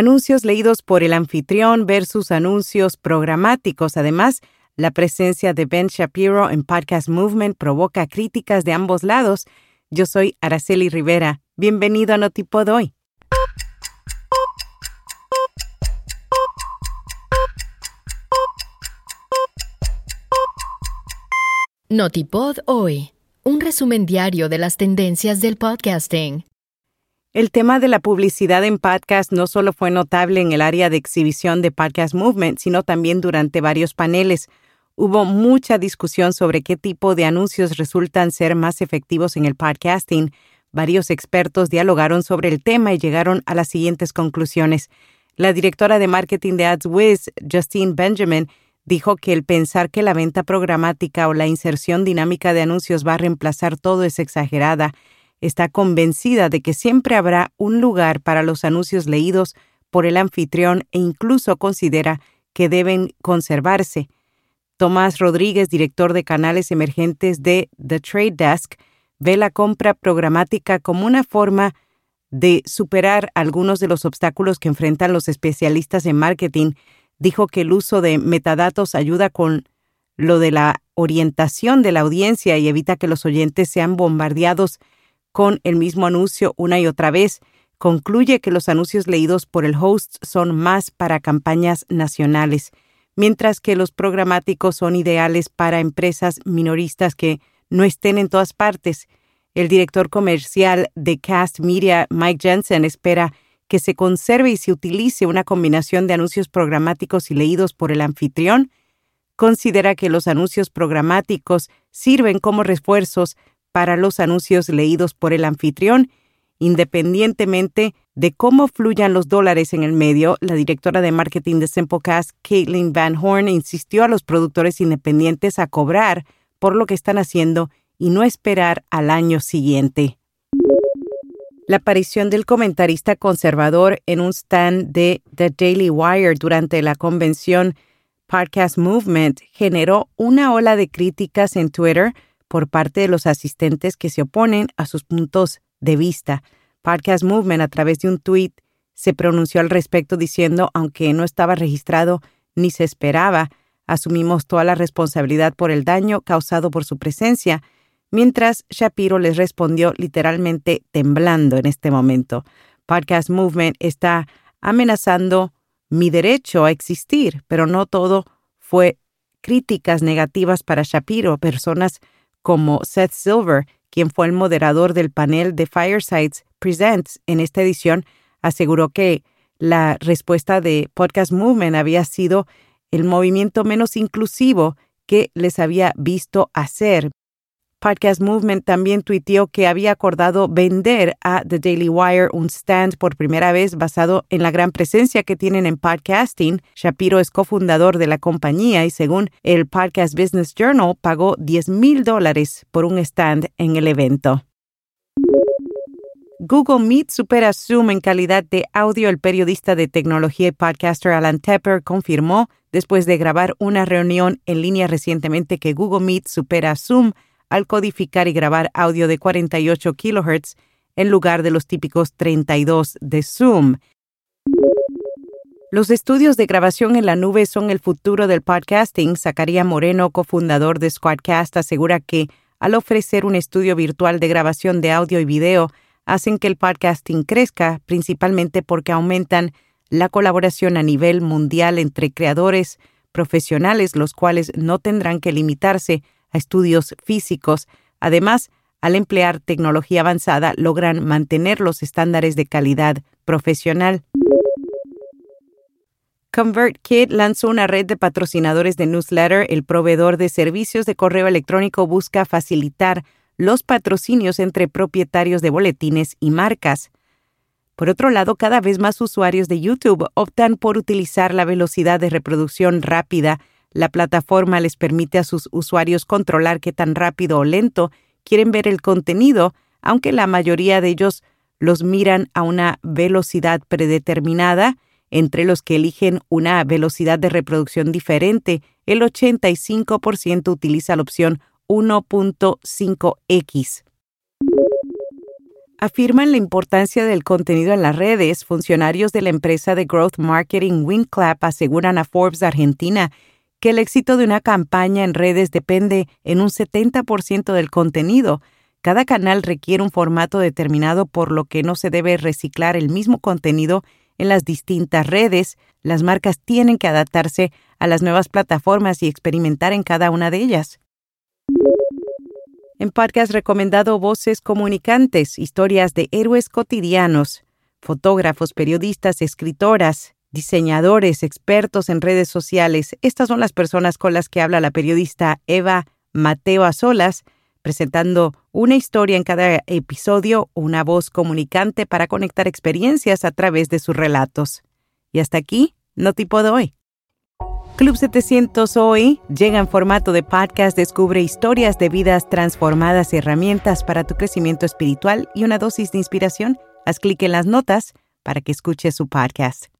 Anuncios leídos por el anfitrión versus anuncios programáticos. Además, la presencia de Ben Shapiro en Podcast Movement provoca críticas de ambos lados. Yo soy Araceli Rivera. Bienvenido a Notipod hoy. Notipod hoy. Un resumen diario de las tendencias del podcasting. El tema de la publicidad en podcast no solo fue notable en el área de exhibición de Podcast Movement, sino también durante varios paneles. Hubo mucha discusión sobre qué tipo de anuncios resultan ser más efectivos en el podcasting. Varios expertos dialogaron sobre el tema y llegaron a las siguientes conclusiones. La directora de marketing de AdsWiz, Justine Benjamin, dijo que el pensar que la venta programática o la inserción dinámica de anuncios va a reemplazar todo es exagerada está convencida de que siempre habrá un lugar para los anuncios leídos por el anfitrión e incluso considera que deben conservarse. Tomás Rodríguez, director de canales emergentes de The Trade Desk, ve la compra programática como una forma de superar algunos de los obstáculos que enfrentan los especialistas en marketing. Dijo que el uso de metadatos ayuda con lo de la orientación de la audiencia y evita que los oyentes sean bombardeados con el mismo anuncio una y otra vez, concluye que los anuncios leídos por el host son más para campañas nacionales, mientras que los programáticos son ideales para empresas minoristas que no estén en todas partes. El director comercial de Cast Media, Mike Jensen, espera que se conserve y se utilice una combinación de anuncios programáticos y leídos por el anfitrión. Considera que los anuncios programáticos sirven como refuerzos para los anuncios leídos por el anfitrión, independientemente de cómo fluyan los dólares en el medio, la directora de marketing de Simplecast, Caitlin Van Horn, insistió a los productores independientes a cobrar por lo que están haciendo y no esperar al año siguiente. La aparición del comentarista conservador en un stand de The Daily Wire durante la convención Podcast Movement generó una ola de críticas en Twitter por parte de los asistentes que se oponen a sus puntos de vista. Podcast Movement, a través de un tweet, se pronunció al respecto diciendo, aunque no estaba registrado ni se esperaba, asumimos toda la responsabilidad por el daño causado por su presencia, mientras Shapiro les respondió literalmente temblando en este momento. Podcast Movement está amenazando mi derecho a existir, pero no todo fue críticas negativas para Shapiro. Personas como Seth Silver, quien fue el moderador del panel de Firesides Presents en esta edición, aseguró que la respuesta de Podcast Movement había sido el movimiento menos inclusivo que les había visto hacer. Podcast Movement también tuiteó que había acordado vender a The Daily Wire un stand por primera vez basado en la gran presencia que tienen en podcasting. Shapiro es cofundador de la compañía y según el Podcast Business Journal pagó 10 mil dólares por un stand en el evento. Google Meet supera Zoom en calidad de audio. El periodista de tecnología y podcaster Alan Tepper confirmó, después de grabar una reunión en línea recientemente, que Google Meet supera Zoom al codificar y grabar audio de 48 kHz en lugar de los típicos 32 de Zoom. Los estudios de grabación en la nube son el futuro del podcasting. Zacarías Moreno, cofundador de Squadcast, asegura que al ofrecer un estudio virtual de grabación de audio y video, hacen que el podcasting crezca, principalmente porque aumentan la colaboración a nivel mundial entre creadores profesionales, los cuales no tendrán que limitarse a estudios físicos. Además, al emplear tecnología avanzada, logran mantener los estándares de calidad profesional. ConvertKit lanzó una red de patrocinadores de newsletter. El proveedor de servicios de correo electrónico busca facilitar los patrocinios entre propietarios de boletines y marcas. Por otro lado, cada vez más usuarios de YouTube optan por utilizar la velocidad de reproducción rápida la plataforma les permite a sus usuarios controlar qué tan rápido o lento quieren ver el contenido, aunque la mayoría de ellos los miran a una velocidad predeterminada, entre los que eligen una velocidad de reproducción diferente, el 85% utiliza la opción 1.5x. Afirman la importancia del contenido en las redes. Funcionarios de la empresa de Growth Marketing Winclap aseguran a Forbes Argentina que el éxito de una campaña en redes depende en un 70% del contenido. Cada canal requiere un formato determinado por lo que no se debe reciclar el mismo contenido en las distintas redes. Las marcas tienen que adaptarse a las nuevas plataformas y experimentar en cada una de ellas. En podcast recomendado Voces Comunicantes, historias de héroes cotidianos, fotógrafos, periodistas, escritoras, diseñadores, expertos en redes sociales. Estas son las personas con las que habla la periodista Eva Mateo Azolas, presentando una historia en cada episodio, una voz comunicante para conectar experiencias a través de sus relatos. Y hasta aquí, no tipo de hoy. Club 700 hoy llega en formato de podcast, descubre historias de vidas transformadas y herramientas para tu crecimiento espiritual y una dosis de inspiración. Haz clic en las notas para que escuches su podcast.